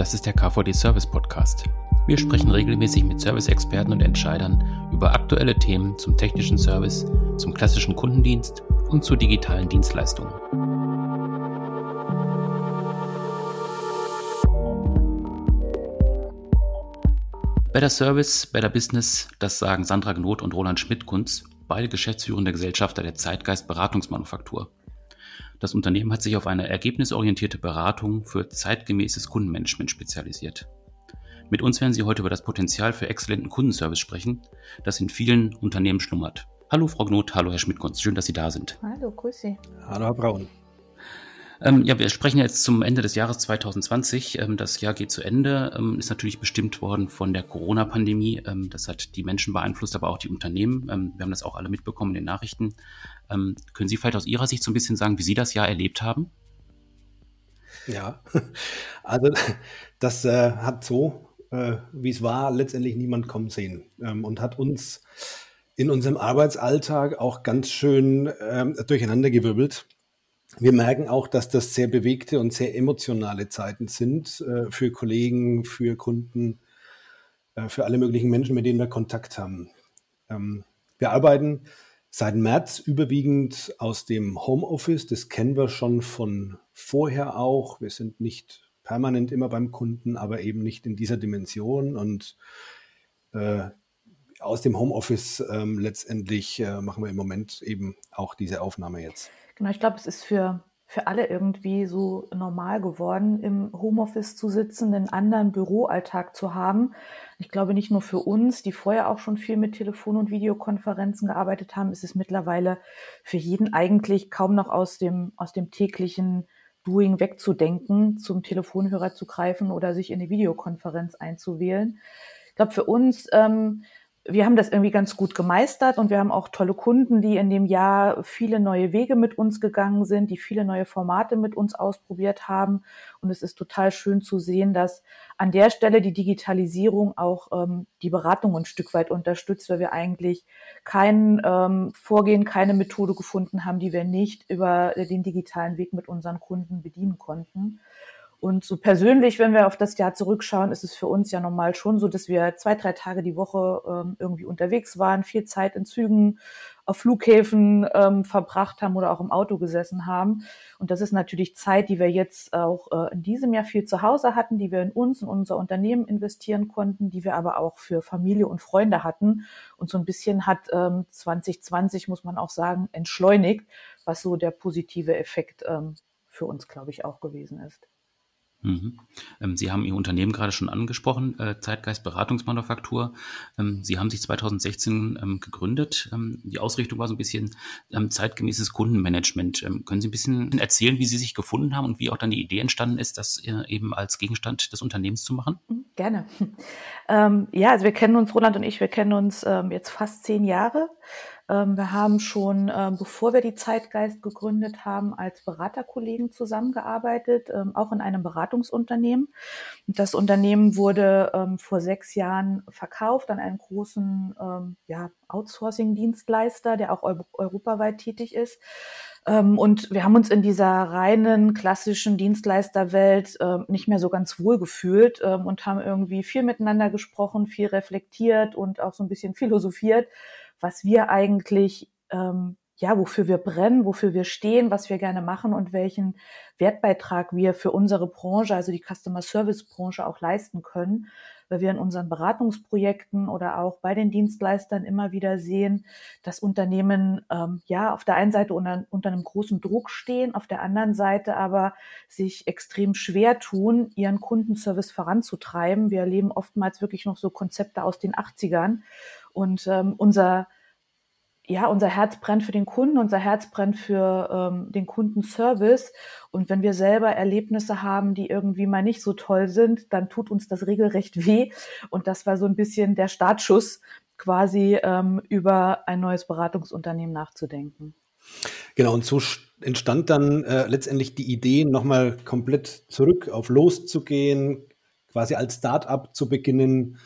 Das ist der KVD Service Podcast. Wir sprechen regelmäßig mit Service-Experten und Entscheidern über aktuelle Themen zum technischen Service, zum klassischen Kundendienst und zu digitalen Dienstleistungen. Better Service, Better Business, das sagen Sandra Gnot und Roland Schmidt-Kunz, beide geschäftsführende Gesellschafter der Zeitgeist Beratungsmanufaktur. Das Unternehmen hat sich auf eine ergebnisorientierte Beratung für zeitgemäßes Kundenmanagement spezialisiert. Mit uns werden Sie heute über das Potenzial für exzellenten Kundenservice sprechen, das in vielen Unternehmen schlummert. Hallo Frau Gnot, hallo Herr Schmidt-Kunz, schön, dass Sie da sind. Hallo, grüß Sie. Hallo Herr Braun. Ähm, ja, wir sprechen jetzt zum Ende des Jahres 2020. Ähm, das Jahr geht zu Ende, ähm, ist natürlich bestimmt worden von der Corona-Pandemie. Ähm, das hat die Menschen beeinflusst, aber auch die Unternehmen. Ähm, wir haben das auch alle mitbekommen in den Nachrichten. Ähm, können Sie vielleicht aus Ihrer Sicht so ein bisschen sagen, wie Sie das Jahr erlebt haben? Ja, also das äh, hat so, äh, wie es war, letztendlich niemand kommen sehen und hat uns in unserem Arbeitsalltag auch ganz schön durcheinandergewirbelt wir merken auch, dass das sehr bewegte und sehr emotionale Zeiten sind äh, für Kollegen, für Kunden, äh, für alle möglichen Menschen, mit denen wir Kontakt haben. Ähm, wir arbeiten seit März überwiegend aus dem Homeoffice. Das kennen wir schon von vorher auch. Wir sind nicht permanent immer beim Kunden, aber eben nicht in dieser Dimension. Und äh, aus dem Homeoffice ähm, letztendlich äh, machen wir im Moment eben auch diese Aufnahme jetzt. Genau, ich glaube, es ist für, für alle irgendwie so normal geworden, im Homeoffice zu sitzen, einen anderen Büroalltag zu haben. Ich glaube, nicht nur für uns, die vorher auch schon viel mit Telefon- und Videokonferenzen gearbeitet haben, ist es mittlerweile für jeden eigentlich kaum noch aus dem, aus dem täglichen Doing wegzudenken, zum Telefonhörer zu greifen oder sich in die Videokonferenz einzuwählen. Ich glaube, für uns ähm, wir haben das irgendwie ganz gut gemeistert und wir haben auch tolle Kunden, die in dem Jahr viele neue Wege mit uns gegangen sind, die viele neue Formate mit uns ausprobiert haben. Und es ist total schön zu sehen, dass an der Stelle die Digitalisierung auch ähm, die Beratung ein Stück weit unterstützt, weil wir eigentlich kein ähm, Vorgehen, keine Methode gefunden haben, die wir nicht über den digitalen Weg mit unseren Kunden bedienen konnten. Und so persönlich, wenn wir auf das Jahr zurückschauen, ist es für uns ja normal schon so, dass wir zwei, drei Tage die Woche ähm, irgendwie unterwegs waren, viel Zeit in Zügen, auf Flughäfen ähm, verbracht haben oder auch im Auto gesessen haben. Und das ist natürlich Zeit, die wir jetzt auch äh, in diesem Jahr viel zu Hause hatten, die wir in uns, in unser Unternehmen investieren konnten, die wir aber auch für Familie und Freunde hatten. Und so ein bisschen hat ähm, 2020, muss man auch sagen, entschleunigt, was so der positive Effekt ähm, für uns, glaube ich, auch gewesen ist. Mhm. Ähm, Sie haben Ihr Unternehmen gerade schon angesprochen, äh, Zeitgeist Beratungsmanufaktur. Ähm, Sie haben sich 2016 ähm, gegründet. Ähm, die Ausrichtung war so ein bisschen ähm, zeitgemäßes Kundenmanagement. Ähm, können Sie ein bisschen erzählen, wie Sie sich gefunden haben und wie auch dann die Idee entstanden ist, das äh, eben als Gegenstand des Unternehmens zu machen? Mhm, gerne. ja, also wir kennen uns, Roland und ich, wir kennen uns jetzt fast zehn Jahre. Ähm, wir haben schon, ähm, bevor wir die Zeitgeist gegründet haben, als Beraterkollegen zusammengearbeitet, ähm, auch in einem Beratungsunternehmen. Das Unternehmen wurde vor sechs Jahren verkauft an einen großen ja, Outsourcing-Dienstleister, der auch europaweit tätig ist. Und wir haben uns in dieser reinen klassischen Dienstleisterwelt nicht mehr so ganz wohl gefühlt und haben irgendwie viel miteinander gesprochen, viel reflektiert und auch so ein bisschen philosophiert was wir eigentlich, ähm, ja, wofür wir brennen, wofür wir stehen, was wir gerne machen und welchen Wertbeitrag wir für unsere Branche, also die Customer Service Branche auch leisten können, weil wir in unseren Beratungsprojekten oder auch bei den Dienstleistern immer wieder sehen, dass Unternehmen ähm, ja auf der einen Seite unter, unter einem großen Druck stehen, auf der anderen Seite aber sich extrem schwer tun, ihren Kundenservice voranzutreiben. Wir erleben oftmals wirklich noch so Konzepte aus den 80ern und ähm, unser, ja, unser Herz brennt für den Kunden, unser Herz brennt für ähm, den Kundenservice. Und wenn wir selber Erlebnisse haben, die irgendwie mal nicht so toll sind, dann tut uns das regelrecht weh. Und das war so ein bisschen der Startschuss, quasi ähm, über ein neues Beratungsunternehmen nachzudenken. Genau, und so entstand dann äh, letztendlich die Idee, nochmal komplett zurück auf loszugehen, quasi als Start-up zu beginnen,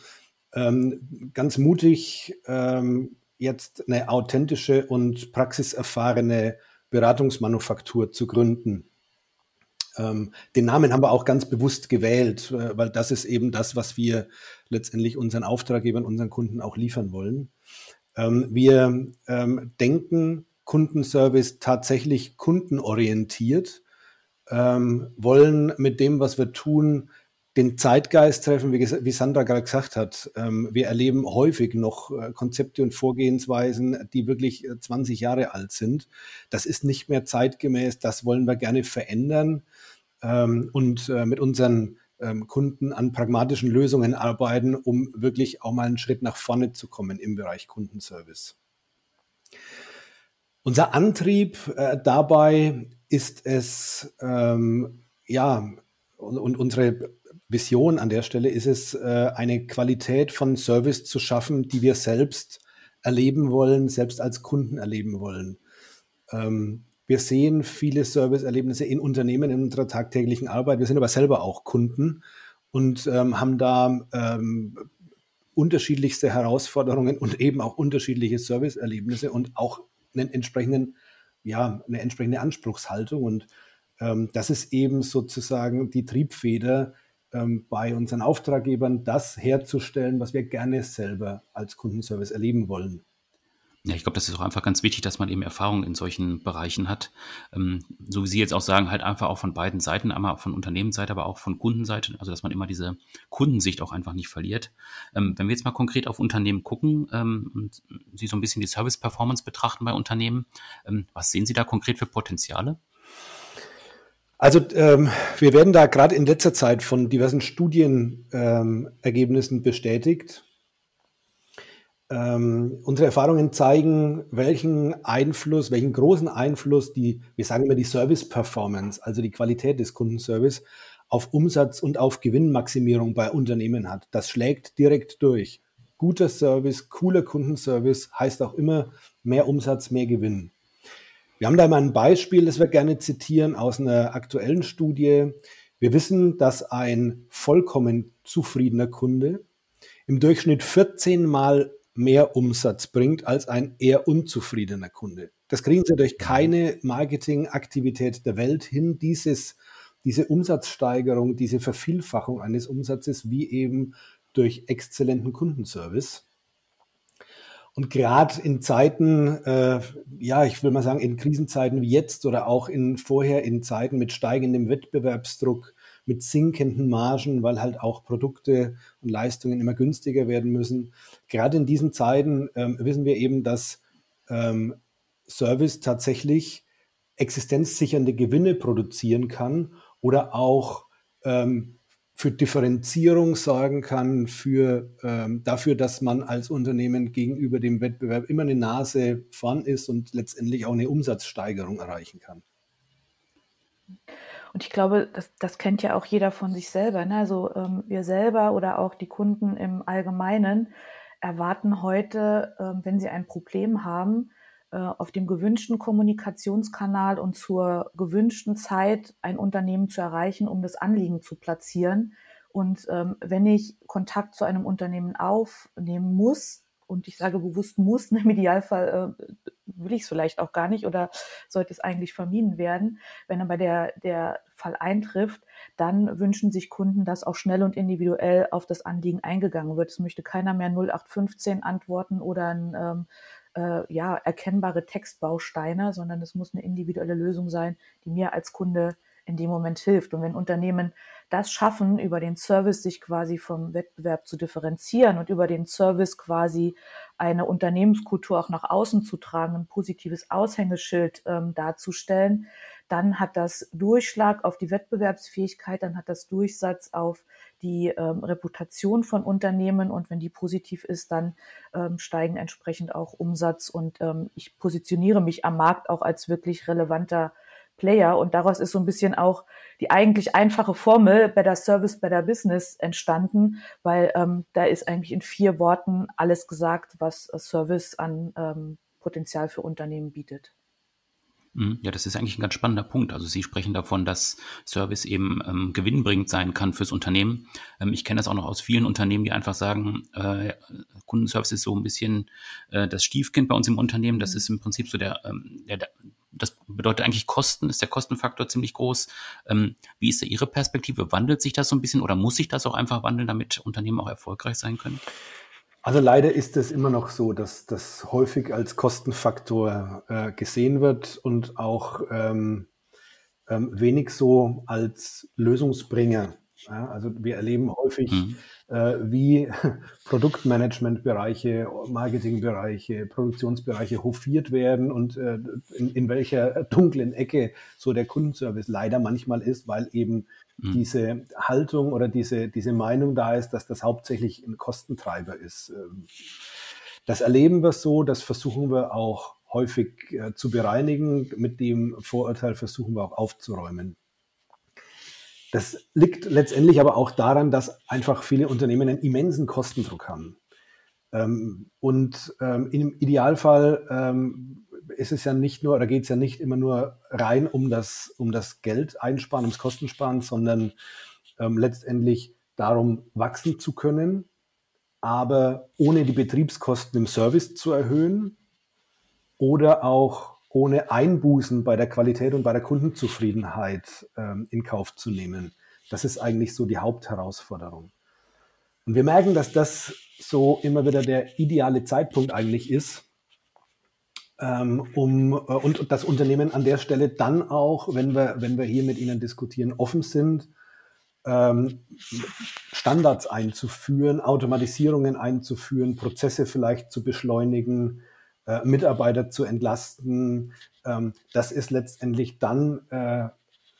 ähm, ganz mutig ähm, jetzt eine authentische und praxiserfahrene Beratungsmanufaktur zu gründen. Ähm, den Namen haben wir auch ganz bewusst gewählt, äh, weil das ist eben das, was wir letztendlich unseren Auftraggebern, unseren Kunden auch liefern wollen. Ähm, wir ähm, denken Kundenservice tatsächlich kundenorientiert, ähm, wollen mit dem, was wir tun, den Zeitgeist treffen, wie, wie Sandra gerade gesagt hat. Ähm, wir erleben häufig noch äh, Konzepte und Vorgehensweisen, die wirklich 20 äh, Jahre alt sind. Das ist nicht mehr zeitgemäß. Das wollen wir gerne verändern ähm, und äh, mit unseren ähm, Kunden an pragmatischen Lösungen arbeiten, um wirklich auch mal einen Schritt nach vorne zu kommen im Bereich Kundenservice. Unser Antrieb äh, dabei ist es, ähm, ja, und unsere Vision an der Stelle ist es, äh, eine Qualität von Service zu schaffen, die wir selbst erleben wollen, selbst als Kunden erleben wollen. Ähm, wir sehen viele Serviceerlebnisse in Unternehmen in unserer tagtäglichen Arbeit. Wir sind aber selber auch Kunden und ähm, haben da ähm, unterschiedlichste Herausforderungen und eben auch unterschiedliche Serviceerlebnisse und auch einen entsprechenden, ja, eine entsprechende Anspruchshaltung. Und das ist eben sozusagen die Triebfeder, ähm, bei unseren Auftraggebern das herzustellen, was wir gerne selber als Kundenservice erleben wollen. Ja, ich glaube, das ist auch einfach ganz wichtig, dass man eben Erfahrung in solchen Bereichen hat. Ähm, so wie Sie jetzt auch sagen, halt einfach auch von beiden Seiten, einmal von Unternehmensseite, aber auch von Kundenseite, also dass man immer diese Kundensicht auch einfach nicht verliert. Ähm, wenn wir jetzt mal konkret auf Unternehmen gucken ähm, und Sie so ein bisschen die Service-Performance betrachten bei Unternehmen, ähm, was sehen Sie da konkret für Potenziale? Also ähm, wir werden da gerade in letzter Zeit von diversen Studienergebnissen ähm, bestätigt. Ähm, unsere Erfahrungen zeigen, welchen Einfluss, welchen großen Einfluss die, wir sagen immer die Service Performance, also die Qualität des Kundenservice, auf Umsatz und auf Gewinnmaximierung bei Unternehmen hat. Das schlägt direkt durch. Guter Service, cooler Kundenservice heißt auch immer mehr Umsatz, mehr Gewinn. Wir haben da mal ein Beispiel, das wir gerne zitieren aus einer aktuellen Studie. Wir wissen, dass ein vollkommen zufriedener Kunde im Durchschnitt 14 Mal mehr Umsatz bringt als ein eher unzufriedener Kunde. Das kriegen Sie durch keine Marketingaktivität der Welt hin, dieses, diese Umsatzsteigerung, diese Vervielfachung eines Umsatzes, wie eben durch exzellenten Kundenservice. Und gerade in Zeiten, äh, ja, ich will mal sagen, in Krisenzeiten wie jetzt oder auch in vorher in Zeiten mit steigendem Wettbewerbsdruck, mit sinkenden Margen, weil halt auch Produkte und Leistungen immer günstiger werden müssen. Gerade in diesen Zeiten ähm, wissen wir eben, dass ähm, Service tatsächlich existenzsichernde Gewinne produzieren kann oder auch ähm, für Differenzierung sorgen kann, für, ähm, dafür, dass man als Unternehmen gegenüber dem Wettbewerb immer eine Nase vorn ist und letztendlich auch eine Umsatzsteigerung erreichen kann. Und ich glaube, das, das kennt ja auch jeder von sich selber. Ne? Also ähm, wir selber oder auch die Kunden im Allgemeinen erwarten heute, ähm, wenn sie ein Problem haben, auf dem gewünschten Kommunikationskanal und zur gewünschten Zeit ein Unternehmen zu erreichen, um das Anliegen zu platzieren. Und ähm, wenn ich Kontakt zu einem Unternehmen aufnehmen muss, und ich sage bewusst muss, im Idealfall äh, will ich es vielleicht auch gar nicht oder sollte es eigentlich vermieden werden. Wenn aber der, der Fall eintrifft, dann wünschen sich Kunden, dass auch schnell und individuell auf das Anliegen eingegangen wird. Es möchte keiner mehr 0815 antworten oder ein ähm, äh, ja, erkennbare Textbausteine, sondern es muss eine individuelle Lösung sein, die mir als Kunde in dem Moment hilft. Und wenn Unternehmen das schaffen, über den Service sich quasi vom Wettbewerb zu differenzieren und über den Service quasi eine Unternehmenskultur auch nach außen zu tragen, ein positives Aushängeschild ähm, darzustellen, dann hat das Durchschlag auf die Wettbewerbsfähigkeit, dann hat das Durchsatz auf die ähm, Reputation von Unternehmen und wenn die positiv ist, dann ähm, steigen entsprechend auch Umsatz und ähm, ich positioniere mich am Markt auch als wirklich relevanter Player und daraus ist so ein bisschen auch die eigentlich einfache Formel Better Service, Better Business entstanden, weil ähm, da ist eigentlich in vier Worten alles gesagt, was Service an ähm, Potenzial für Unternehmen bietet. Mhm. Ja, das ist eigentlich ein ganz spannender Punkt. Also Sie sprechen davon, dass Service eben ähm, gewinnbringend sein kann fürs Unternehmen. Ähm, ich kenne das auch noch aus vielen Unternehmen, die einfach sagen, äh, Kundenservice ist so ein bisschen äh, das Stiefkind bei uns im Unternehmen. Das mhm. ist im Prinzip so der, ähm, der, das bedeutet eigentlich Kosten, ist der Kostenfaktor ziemlich groß. Ähm, wie ist da Ihre Perspektive? Wandelt sich das so ein bisschen oder muss sich das auch einfach wandeln, damit Unternehmen auch erfolgreich sein können? Also leider ist es immer noch so, dass das häufig als Kostenfaktor äh, gesehen wird und auch ähm, ähm, wenig so als Lösungsbringer. Ja, also wir erleben häufig, mhm. äh, wie Produktmanagementbereiche, Marketingbereiche, Produktionsbereiche hofiert werden und äh, in, in, welcher dunklen Ecke so der Kundenservice leider manchmal ist, weil eben mhm. diese Haltung oder diese, diese Meinung da ist, dass das hauptsächlich ein Kostentreiber ist. Ähm, das erleben wir so, das versuchen wir auch häufig äh, zu bereinigen. Mit dem Vorurteil versuchen wir auch aufzuräumen. Das liegt letztendlich aber auch daran, dass einfach viele Unternehmen einen immensen Kostendruck haben. Ähm, und ähm, im Idealfall ist es ja nicht nur, oder geht es ja nicht immer nur rein um das, um das Geld einsparen, ums Kostensparen, sondern ähm, letztendlich darum, wachsen zu können, aber ohne die Betriebskosten im Service zu erhöhen oder auch ohne Einbußen bei der Qualität und bei der Kundenzufriedenheit ähm, in Kauf zu nehmen. Das ist eigentlich so die Hauptherausforderung. Und wir merken, dass das so immer wieder der ideale Zeitpunkt eigentlich ist, um äh, und das Unternehmen an der Stelle dann auch, wenn wir, wenn wir hier mit Ihnen diskutieren, offen sind, ähm, Standards einzuführen, Automatisierungen einzuführen, Prozesse vielleicht zu beschleunigen, äh, Mitarbeiter zu entlasten. Ähm, das ist letztendlich dann äh,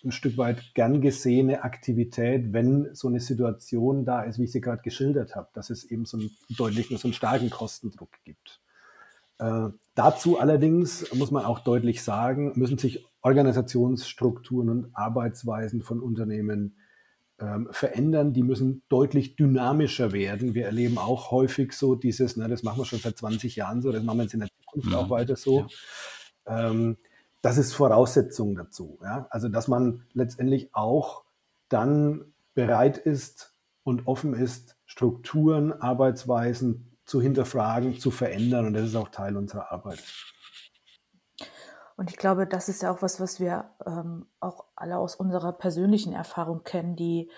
ein Stück weit gern gesehene Aktivität, wenn so eine Situation da ist, wie ich sie gerade geschildert habe, dass es eben so einen deutlichen, so einen starken Kostendruck gibt. Äh, dazu allerdings muss man auch deutlich sagen, müssen sich Organisationsstrukturen und Arbeitsweisen von Unternehmen ähm, verändern, die müssen deutlich dynamischer werden. Wir erleben auch häufig so dieses, na, das machen wir schon seit 20 Jahren so, das machen wir jetzt in der Zukunft mhm. auch weiter so. Ja. Ähm, das ist Voraussetzung dazu. Ja? Also, dass man letztendlich auch dann bereit ist und offen ist, Strukturen, Arbeitsweisen zu hinterfragen, zu verändern. Und das ist auch Teil unserer Arbeit. Und ich glaube, das ist ja auch was, was wir ähm, auch alle aus unserer persönlichen Erfahrung kennen. Die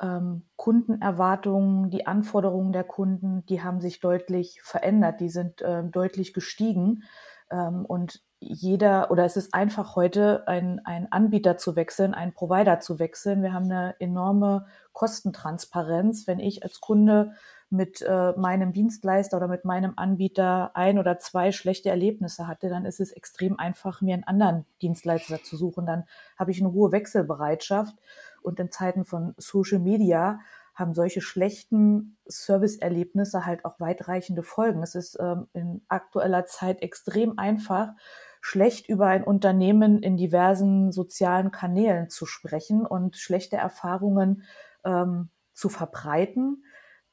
ähm, Kundenerwartungen, die Anforderungen der Kunden, die haben sich deutlich verändert, die sind ähm, deutlich gestiegen. Ähm, und jeder oder es ist einfach heute, ein, ein Anbieter zu wechseln, einen Provider zu wechseln. Wir haben eine enorme Kostentransparenz. Wenn ich als Kunde mit äh, meinem Dienstleister oder mit meinem Anbieter ein oder zwei schlechte Erlebnisse hatte, dann ist es extrem einfach, mir einen anderen Dienstleister zu suchen. Dann habe ich eine hohe Wechselbereitschaft. Und in Zeiten von Social Media haben solche schlechten Serviceerlebnisse halt auch weitreichende Folgen. Es ist ähm, in aktueller Zeit extrem einfach, schlecht über ein Unternehmen in diversen sozialen Kanälen zu sprechen und schlechte Erfahrungen ähm, zu verbreiten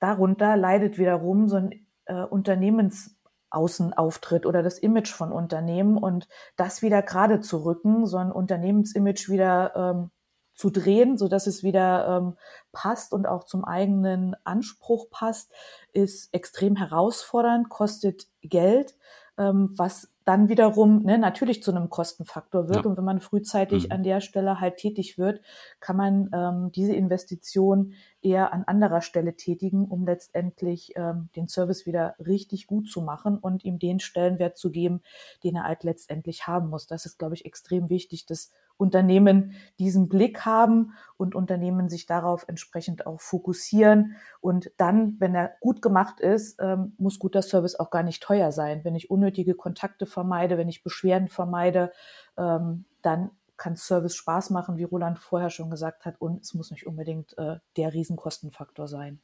darunter leidet wiederum so ein äh, Unternehmensaußenauftritt oder das Image von Unternehmen und das wieder gerade zu rücken, so ein Unternehmensimage wieder ähm, zu drehen, so dass es wieder ähm, passt und auch zum eigenen Anspruch passt, ist extrem herausfordernd, kostet Geld, ähm, was dann wiederum ne, natürlich zu einem Kostenfaktor wird. Ja. Und wenn man frühzeitig mhm. an der Stelle halt tätig wird, kann man ähm, diese Investition eher an anderer Stelle tätigen, um letztendlich ähm, den Service wieder richtig gut zu machen und ihm den Stellenwert zu geben, den er halt letztendlich haben muss. Das ist, glaube ich, extrem wichtig, dass Unternehmen diesen Blick haben und Unternehmen sich darauf entsprechend auch fokussieren. Und dann, wenn er gut gemacht ist, ähm, muss guter Service auch gar nicht teuer sein. Wenn ich unnötige Kontakte vermeide, wenn ich Beschwerden vermeide, ähm, dann kann Service Spaß machen, wie Roland vorher schon gesagt hat, und es muss nicht unbedingt äh, der Riesenkostenfaktor sein.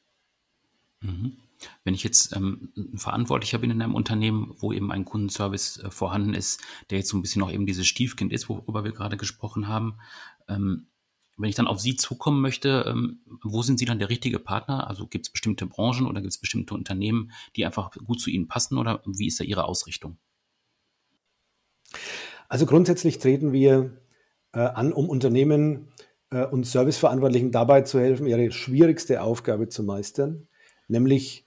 Mhm. Wenn ich jetzt ähm, ein Verantwortlicher bin in einem Unternehmen, wo eben ein Kundenservice äh, vorhanden ist, der jetzt so ein bisschen noch eben dieses Stiefkind ist, worüber wir gerade gesprochen haben, ähm, wenn ich dann auf Sie zukommen möchte, ähm, wo sind Sie dann der richtige Partner? Also gibt es bestimmte Branchen oder gibt es bestimmte Unternehmen, die einfach gut zu Ihnen passen oder wie ist da Ihre Ausrichtung? Also grundsätzlich treten wir äh, an, um Unternehmen äh, und Serviceverantwortlichen dabei zu helfen, ihre schwierigste Aufgabe zu meistern, nämlich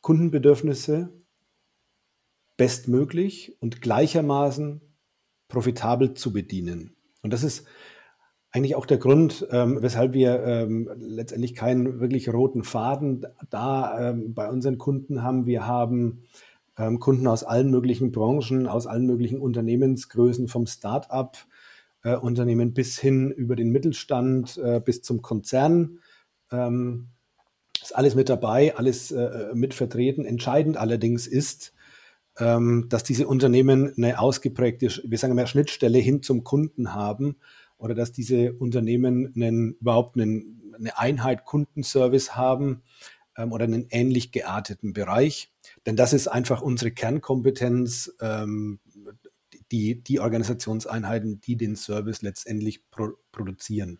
Kundenbedürfnisse bestmöglich und gleichermaßen profitabel zu bedienen. Und das ist eigentlich auch der Grund, ähm, weshalb wir ähm, letztendlich keinen wirklich roten Faden da ähm, bei unseren Kunden haben. Wir haben ähm, Kunden aus allen möglichen Branchen, aus allen möglichen Unternehmensgrößen, vom Start-up äh, bis hin über den Mittelstand äh, bis zum Konzern. Ähm, ist alles mit dabei, alles äh, mit vertreten. Entscheidend allerdings ist, ähm, dass diese Unternehmen eine ausgeprägte, wir sagen mal, Schnittstelle hin zum Kunden haben oder dass diese Unternehmen einen, überhaupt einen, eine Einheit Kundenservice haben ähm, oder einen ähnlich gearteten Bereich. Denn das ist einfach unsere Kernkompetenz, ähm, die, die Organisationseinheiten, die den Service letztendlich pro produzieren.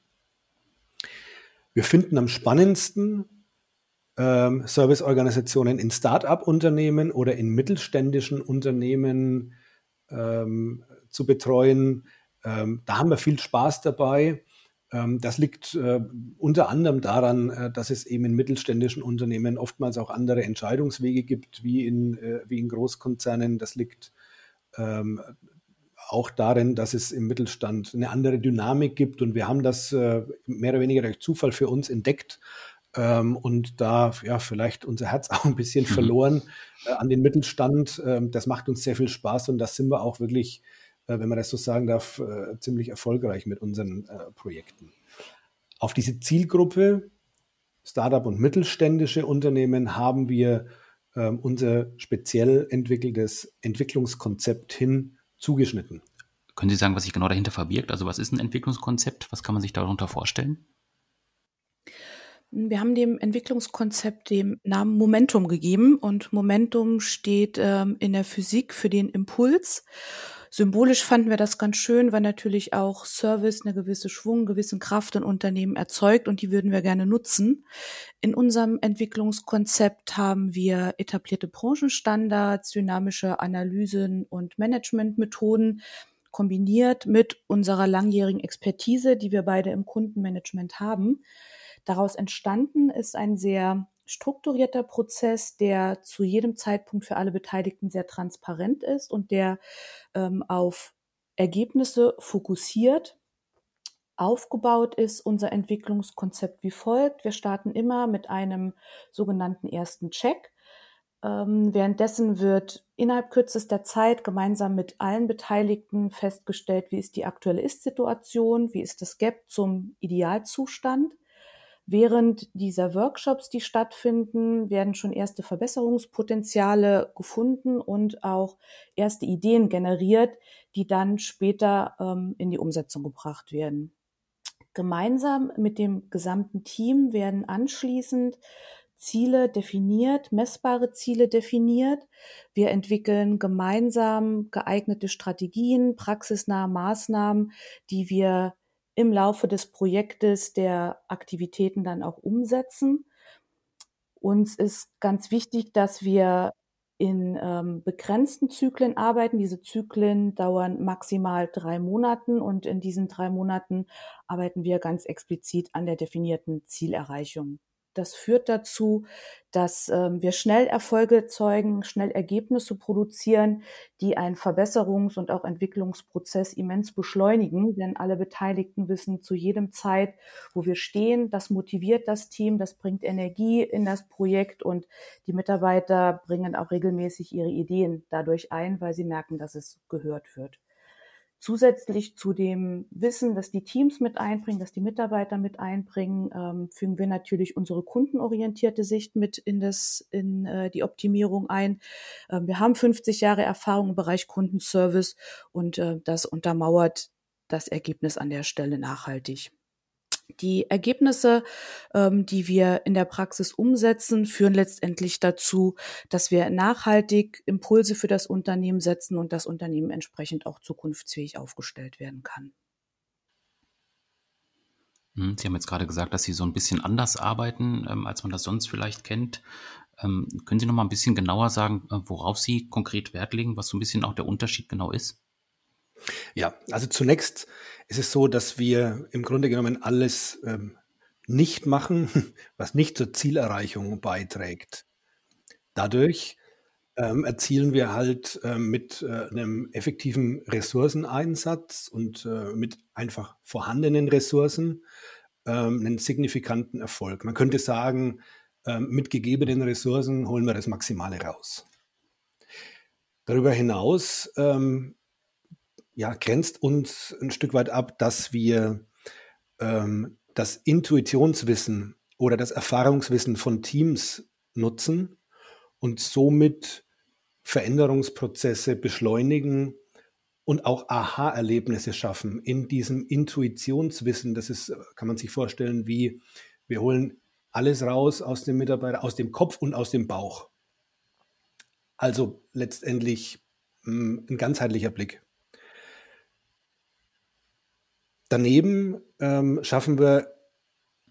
Wir finden am spannendsten ähm, Serviceorganisationen in Start-up-Unternehmen oder in mittelständischen Unternehmen ähm, zu betreuen. Ähm, da haben wir viel Spaß dabei. Ähm, das liegt äh, unter anderem daran, äh, dass es eben in mittelständischen Unternehmen oftmals auch andere Entscheidungswege gibt wie in, äh, wie in Großkonzernen. Das liegt ähm, auch darin, dass es im Mittelstand eine andere Dynamik gibt. Und wir haben das äh, mehr oder weniger durch Zufall für uns entdeckt ähm, und da ja vielleicht unser Herz auch ein bisschen mhm. verloren äh, an den Mittelstand. Ähm, das macht uns sehr viel Spaß und das sind wir auch wirklich, äh, wenn man das so sagen darf, äh, ziemlich erfolgreich mit unseren äh, Projekten. Auf diese Zielgruppe Startup und mittelständische Unternehmen haben wir ähm, unser speziell entwickeltes Entwicklungskonzept hin zugeschnitten. Können Sie sagen, was sich genau dahinter verbirgt? Also was ist ein Entwicklungskonzept? Was kann man sich darunter vorstellen? Wir haben dem Entwicklungskonzept den Namen Momentum gegeben und Momentum steht ähm, in der Physik für den Impuls. Symbolisch fanden wir das ganz schön, weil natürlich auch Service eine gewisse Schwung, gewissen Kraft in Unternehmen erzeugt und die würden wir gerne nutzen. In unserem Entwicklungskonzept haben wir etablierte Branchenstandards, dynamische Analysen und Managementmethoden kombiniert mit unserer langjährigen Expertise, die wir beide im Kundenmanagement haben Daraus entstanden ist ein sehr strukturierter Prozess, der zu jedem Zeitpunkt für alle Beteiligten sehr transparent ist und der ähm, auf Ergebnisse fokussiert. Aufgebaut ist unser Entwicklungskonzept wie folgt. Wir starten immer mit einem sogenannten ersten Check. Ähm, währenddessen wird innerhalb kürzester Zeit gemeinsam mit allen Beteiligten festgestellt, wie ist die aktuelle Ist-Situation, wie ist das Gap zum Idealzustand. Während dieser Workshops, die stattfinden, werden schon erste Verbesserungspotenziale gefunden und auch erste Ideen generiert, die dann später ähm, in die Umsetzung gebracht werden. Gemeinsam mit dem gesamten Team werden anschließend Ziele definiert, messbare Ziele definiert. Wir entwickeln gemeinsam geeignete Strategien, praxisnahe Maßnahmen, die wir im Laufe des Projektes der Aktivitäten dann auch umsetzen. Uns ist ganz wichtig, dass wir in ähm, begrenzten Zyklen arbeiten. Diese Zyklen dauern maximal drei Monaten und in diesen drei Monaten arbeiten wir ganz explizit an der definierten Zielerreichung. Das führt dazu, dass ähm, wir schnell Erfolge zeugen, schnell Ergebnisse produzieren, die einen Verbesserungs- und auch Entwicklungsprozess immens beschleunigen. Denn alle Beteiligten wissen zu jedem Zeit, wo wir stehen. Das motiviert das Team, das bringt Energie in das Projekt und die Mitarbeiter bringen auch regelmäßig ihre Ideen dadurch ein, weil sie merken, dass es gehört wird. Zusätzlich zu dem Wissen, dass die Teams mit einbringen, dass die Mitarbeiter mit einbringen, ähm, fügen wir natürlich unsere kundenorientierte Sicht mit in, das, in äh, die Optimierung ein. Ähm, wir haben 50 Jahre Erfahrung im Bereich Kundenservice und äh, das untermauert das Ergebnis an der Stelle nachhaltig. Die Ergebnisse, ähm, die wir in der Praxis umsetzen, führen letztendlich dazu, dass wir nachhaltig Impulse für das Unternehmen setzen und das Unternehmen entsprechend auch zukunftsfähig aufgestellt werden kann. Hm, Sie haben jetzt gerade gesagt, dass Sie so ein bisschen anders arbeiten, ähm, als man das sonst vielleicht kennt. Ähm, können Sie noch mal ein bisschen genauer sagen, äh, worauf Sie konkret Wert legen, was so ein bisschen auch der Unterschied genau ist? Ja, also zunächst ist es so, dass wir im Grunde genommen alles ähm, nicht machen, was nicht zur Zielerreichung beiträgt. Dadurch ähm, erzielen wir halt äh, mit äh, einem effektiven Ressourceneinsatz und äh, mit einfach vorhandenen Ressourcen ähm, einen signifikanten Erfolg. Man könnte sagen, ähm, mit gegebenen Ressourcen holen wir das Maximale raus. Darüber hinaus ähm, ja, grenzt uns ein Stück weit ab, dass wir ähm, das Intuitionswissen oder das Erfahrungswissen von Teams nutzen und somit Veränderungsprozesse beschleunigen und auch Aha-Erlebnisse schaffen in diesem Intuitionswissen. Das ist, kann man sich vorstellen, wie wir holen alles raus aus dem Mitarbeiter, aus dem Kopf und aus dem Bauch. Also letztendlich mh, hm, ein ganzheitlicher Blick. Daneben ähm, schaffen wir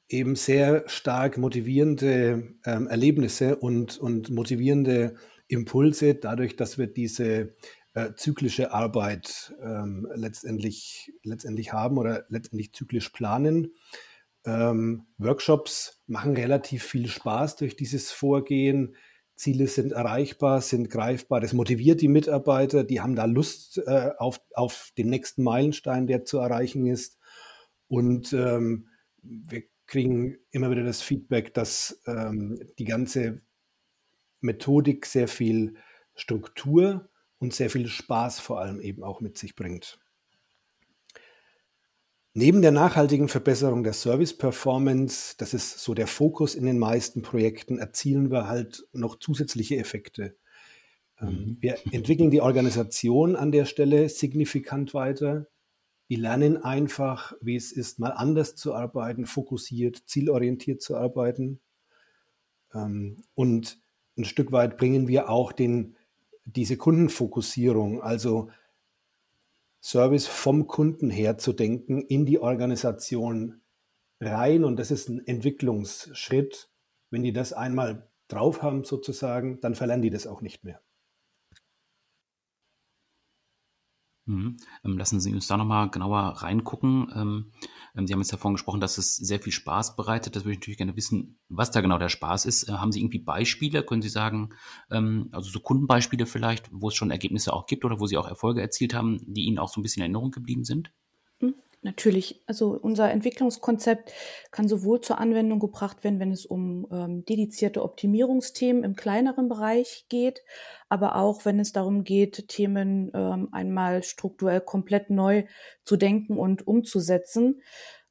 eben sehr stark motivierende ähm, Erlebnisse und, und motivierende Impulse, dadurch, dass wir diese äh, zyklische Arbeit ähm, letztendlich, letztendlich haben oder letztendlich zyklisch planen. Ähm, Workshops machen relativ viel Spaß durch dieses Vorgehen. Ziele sind erreichbar, sind greifbar. Das motiviert die Mitarbeiter. Die haben da Lust äh, auf, auf den nächsten Meilenstein, der zu erreichen ist. Und ähm, wir kriegen immer wieder das Feedback, dass ähm, die ganze Methodik sehr viel Struktur und sehr viel Spaß vor allem eben auch mit sich bringt. Neben der nachhaltigen Verbesserung der Service-Performance, das ist so der Fokus in den meisten Projekten, erzielen wir halt noch zusätzliche Effekte. Ähm, mhm. Wir entwickeln die Organisation an der Stelle signifikant weiter. Wir lernen einfach, wie es ist, mal anders zu arbeiten, fokussiert, zielorientiert zu arbeiten. Ähm, und ein Stück weit bringen wir auch den, diese Kundenfokussierung, also Service vom Kunden her zu denken, in die Organisation rein. Und das ist ein Entwicklungsschritt. Wenn die das einmal drauf haben, sozusagen, dann verlernen die das auch nicht mehr. Mhm. Ähm, lassen Sie uns da nochmal genauer reingucken. Ähm, ähm, Sie haben jetzt davon gesprochen, dass es sehr viel Spaß bereitet. Das würde ich natürlich gerne wissen, was da genau der Spaß ist. Äh, haben Sie irgendwie Beispiele? Können Sie sagen, also so Kundenbeispiele vielleicht, wo es schon Ergebnisse auch gibt oder wo Sie auch Erfolge erzielt haben, die Ihnen auch so ein bisschen in Erinnerung geblieben sind? Natürlich, also unser Entwicklungskonzept kann sowohl zur Anwendung gebracht werden, wenn es um ähm, dedizierte Optimierungsthemen im kleineren Bereich geht, aber auch wenn es darum geht, Themen ähm, einmal strukturell komplett neu zu denken und umzusetzen.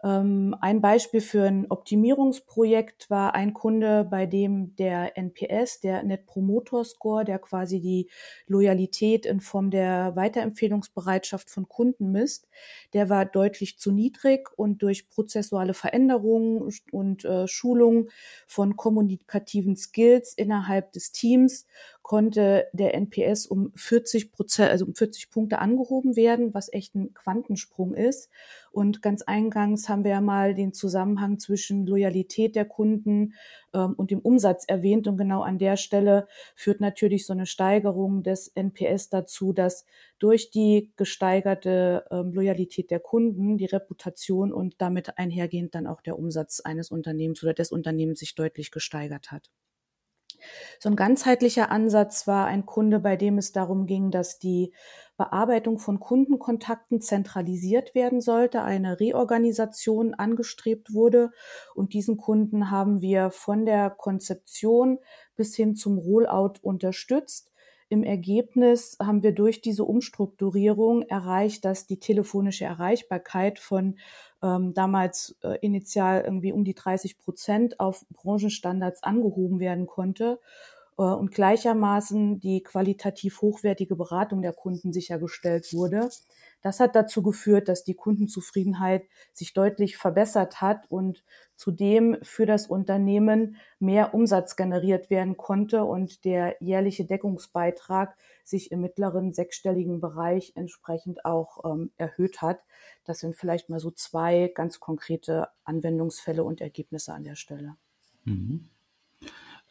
Ähm, ein Beispiel für ein Optimierungsprojekt war ein Kunde, bei dem der NPS, der Net Promoter Score, der quasi die Loyalität in Form der Weiterempfehlungsbereitschaft von Kunden misst, der war deutlich zu niedrig und durch prozessuale Veränderungen und äh, Schulungen von kommunikativen Skills innerhalb des Teams konnte der NPS um 40 Prozent, also um 40 Punkte angehoben werden, was echt ein Quantensprung ist. Und ganz eingangs haben wir ja mal den Zusammenhang zwischen Loyalität der Kunden ähm, und dem Umsatz erwähnt. Und genau an der Stelle führt natürlich so eine Steigerung des NPS dazu, dass durch die gesteigerte ähm, Loyalität der Kunden die Reputation und damit einhergehend dann auch der Umsatz eines Unternehmens oder des Unternehmens sich deutlich gesteigert hat. So ein ganzheitlicher Ansatz war ein Kunde, bei dem es darum ging, dass die Bearbeitung von Kundenkontakten zentralisiert werden sollte, eine Reorganisation angestrebt wurde. Und diesen Kunden haben wir von der Konzeption bis hin zum Rollout unterstützt. Im Ergebnis haben wir durch diese Umstrukturierung erreicht, dass die telefonische Erreichbarkeit von ähm, damals äh, initial irgendwie um die 30 Prozent auf Branchenstandards angehoben werden konnte und gleichermaßen die qualitativ hochwertige Beratung der Kunden sichergestellt wurde. Das hat dazu geführt, dass die Kundenzufriedenheit sich deutlich verbessert hat und zudem für das Unternehmen mehr Umsatz generiert werden konnte und der jährliche Deckungsbeitrag sich im mittleren sechsstelligen Bereich entsprechend auch ähm, erhöht hat. Das sind vielleicht mal so zwei ganz konkrete Anwendungsfälle und Ergebnisse an der Stelle. Mhm.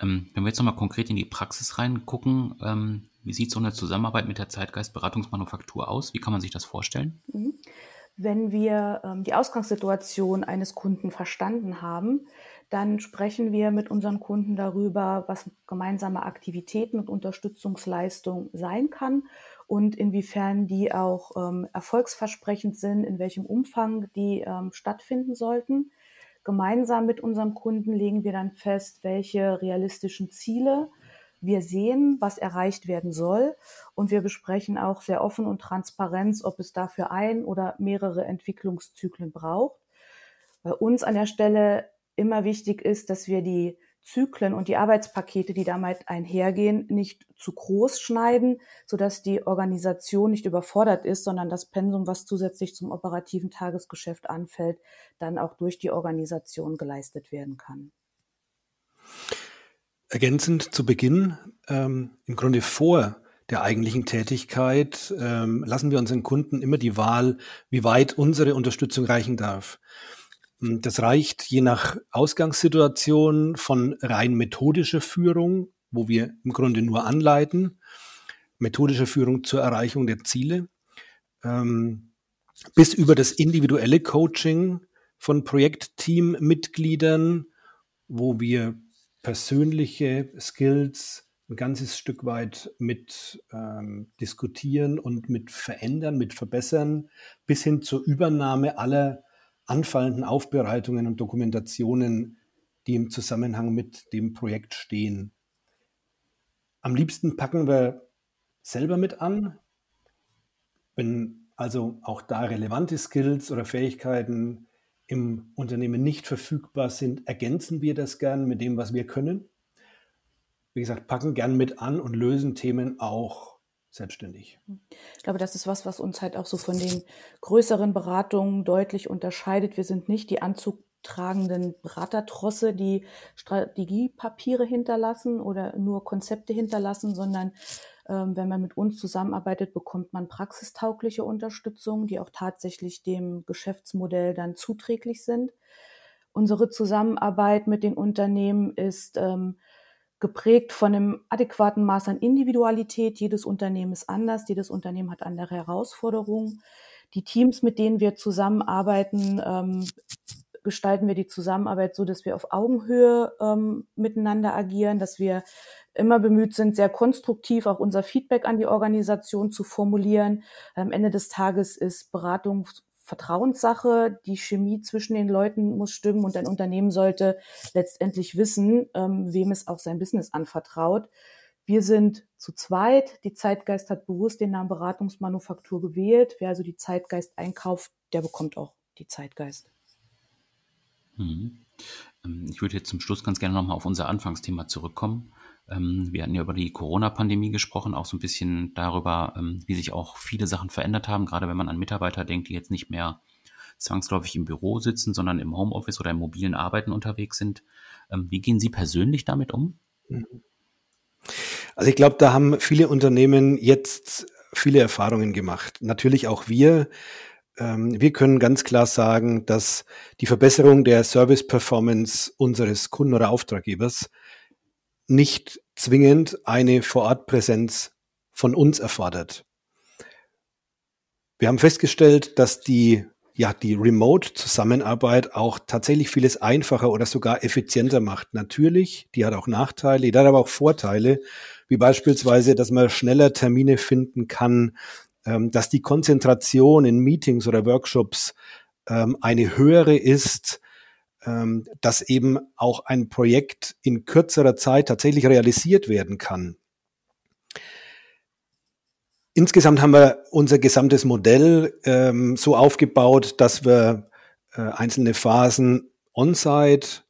Ähm, wenn wir jetzt nochmal konkret in die Praxis reingucken, ähm, wie sieht so eine Zusammenarbeit mit der Zeitgeist Beratungsmanufaktur aus? Wie kann man sich das vorstellen? Mhm. Wenn wir ähm, die Ausgangssituation eines Kunden verstanden haben, Dann sprechen wir mit unseren Kunden darüber, was gemeinsame Aktivitäten und Unterstützungsleistung sein kann und inwiefern die auch ähm, erfolgsversprechend sind, in welchem Umfang die ähm, stattfinden sollten. Gemeinsam mit unserem Kunden legen wir dann fest, welche realistischen Ziele wir sehen, was erreicht werden soll. Und wir besprechen auch sehr offen und transparent, ob es dafür ein oder mehrere Entwicklungszyklen braucht. Bei uns an der Stelle immer wichtig ist, dass wir die Zyklen und die Arbeitspakete, die damit einhergehen, nicht zu groß schneiden, sodass die Organisation nicht überfordert ist, sondern das Pensum, was zusätzlich zum operativen Tagesgeschäft anfällt, dann auch durch die Organisation geleistet werden kann. Ergänzend zu Beginn, ähm, im Grunde vor der eigentlichen Tätigkeit, ähm, lassen wir unseren Kunden immer die Wahl, wie weit unsere Unterstützung reichen darf. Hm, das reicht je nach Ausgangssituation von rein methodischer Führung, wo wir im Grunde nur anleiten, methodische Führung zur Erreichung der Ziele, ähm, bis über das individuelle Coaching von Projektteammitgliedern, wo wir persönliche Skills ein ganzes Stück weit mit ähm, diskutieren und mit verändern, mit verbessern, bis hin zur Übernahme aller anfallenden Aufbereitungen und Dokumentationen, die im Zusammenhang mit dem Projekt stehen. Am liebsten packen wir selber mit an, wenn also auch da relevante Skills oder Fähigkeiten im Unternehmen nicht verfügbar sind, ergänzen wir das gern mit dem, was wir können. Wie gesagt, packen gern mit an und lösen Themen auch selbstständig. Ich glaube, das ist was, was uns halt auch so von den größeren Beratungen deutlich unterscheidet. Wir sind nicht die anzugtragenden Beratertrosse, die Strategiepapiere hinterlassen oder nur Konzepte hinterlassen, sondern ähm, wenn man mit uns zusammenarbeitet, bekommt man praxistaugliche Unterstützung, die auch tatsächlich dem Geschäftsmodell dann zuträglich sind. Unsere Zusammenarbeit mit den Unternehmen ist ähm, geprägt von einem adäquaten Maß an Individualität. Jedes Unternehmen ist anders, jedes Unternehmen hat andere Herausforderungen. Die Teams, mit denen wir zusammenarbeiten, ähm, gestalten wir die Zusammenarbeit so, dass wir auf Augenhöhe ähm, miteinander agieren, dass wir immer bemüht sind, sehr konstruktiv auch unser Feedback an die Organisation zu formulieren. Am Ende des Tages ist Beratung Vertrauenssache. Die Chemie zwischen den Leuten muss stimmen und ein Unternehmen sollte letztendlich wissen, ähm, wem es auch sein Business anvertraut. Wir sind zu zweit. Die Zeitgeist hat bewusst den Namen Beratungsmanufaktur gewählt. Wer also die Zeitgeist einkauft, der bekommt auch die Zeitgeist. Mhm. Ähm, ich würde jetzt zum Schluss ganz gerne nochmal auf unser Anfangsthema zurückkommen. Ähm, wir hatten ja über die Corona-Pandemie gesprochen, auch so ein bisschen darüber, ähm, wie sich auch viele Sachen verändert haben, gerade wenn man an Mitarbeiter denkt, die jetzt nicht mehr zwangsläufig im Büro sitzen, sondern im Homeoffice oder im mobilen Arbeiten unterwegs sind. Ähm, wie gehen Sie persönlich damit um? Also ich glaube, da haben viele Unternehmen jetzt viele Erfahrungen gemacht. Natürlich auch wir. Wir können ganz klar sagen, dass die Verbesserung der Service-Performance unseres Kunden oder Auftraggebers nicht zwingend eine Vorortpräsenz von uns erfordert. Wir haben festgestellt, dass die, ja, die Remote-Zusammenarbeit auch tatsächlich vieles einfacher oder sogar effizienter macht. Natürlich, die hat auch Nachteile, die hat aber auch Vorteile, wie beispielsweise, dass man schneller Termine finden kann, ähm, dass die Konzentration in Meetings oder Workshops ähm, eine höhere ist, ähm, dass eben auch ein Projekt in kürzerer Zeit tatsächlich realisiert werden kann. Insgesamt haben wir unser gesamtes Modell ähm, so aufgebaut, dass wir äh, einzelne Phasen on-site,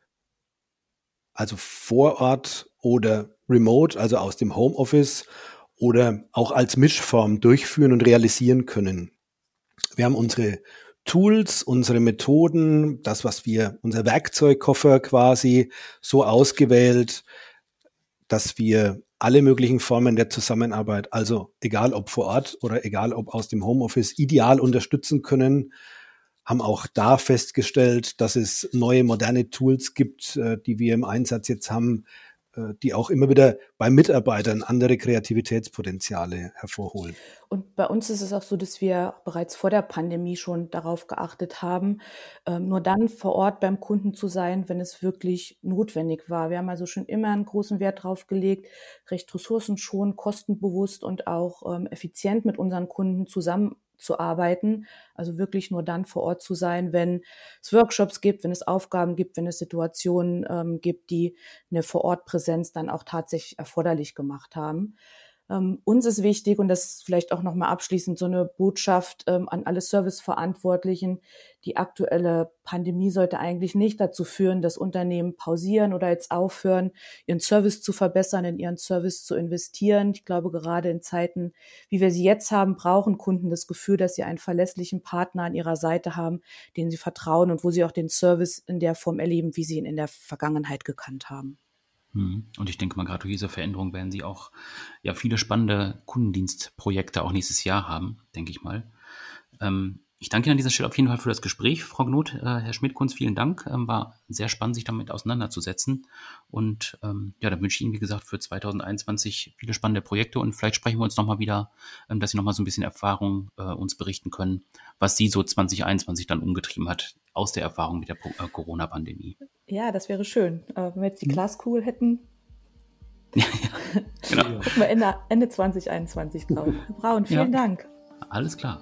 also vor Ort oder remote, also aus dem Homeoffice oder auch als Mischform durchführen und realisieren können. Wir haben unsere Tools, unsere Methoden, das, was wir, unser Werkzeugkoffer quasi so ausgewählt, dass wir alle möglichen Formen der Zusammenarbeit, also egal ob vor Ort oder egal ob aus dem Homeoffice, ideal unterstützen können, haben auch da festgestellt, dass es neue moderne Tools gibt, äh, die wir im Einsatz jetzt haben, die auch immer wieder bei Mitarbeitern andere Kreativitätspotenziale hervorholen. Und bei uns ist es auch so, dass wir bereits vor der Pandemie schon darauf geachtet haben, ähm, nur dann vor Ort beim Kunden zu sein, wenn es wirklich notwendig war. Wir haben also schon immer einen großen Wert drauf gelegt, recht ressourcenschonend, kostenbewusst und auch ähm, effizient mit unseren Kunden zusammen zu arbeiten. Also wirklich nur dann vor Ort zu sein, wenn es Workshops gibt, wenn es Aufgaben gibt, wenn es Situationen ähm, gibt, die eine Vorortpräsenz dann auch tatsächlich erforderlich gemacht haben. Ähm, uns ist wichtig, und das vielleicht auch nochmal abschließend so eine Botschaft ähm, an alle Serviceverantwortlichen, die aktuelle Pandemie sollte eigentlich nicht dazu führen, dass Unternehmen pausieren oder jetzt aufhören, ihren Service zu verbessern, in ihren Service zu investieren. Ich glaube, gerade in Zeiten, wie wir sie jetzt haben, brauchen Kunden das Gefühl, dass sie einen verlässlichen Partner an ihrer Seite haben, den sie vertrauen und wo sie auch den Service in der Form erleben, wie sie ihn in der Vergangenheit gekannt haben. Mhm. Und ich denke mal, gerade durch diese Veränderung werden Sie auch ja viele spannende Kundendienstprojekte auch nächstes Jahr haben, denke ich mal. Ähm, ich danke Ihnen an dieser Stelle auf jeden Fall für das Gespräch, Frau Gnot. Äh, Herr Schmidt-Kunz, vielen Dank. Ähm, war sehr spannend, sich damit auseinanderzusetzen. Und ähm, ja, dann wünsche ich Ihnen, wie gesagt, für 2021 viele spannende Projekte und vielleicht sprechen wir uns nochmal wieder, ähm, dass Sie nochmal so ein bisschen Erfahrung äh, uns berichten können, was Sie so 2021 dann umgetrieben hat aus der Erfahrung mit der äh, Corona-Pandemie. Ja, das wäre schön. Äh, wenn wir jetzt die hm. Glaskugel hätten. ja, ja, genau. Gucken wir Ende, Ende 2021 drauf. Braun, vielen ja. Dank. Alles klar.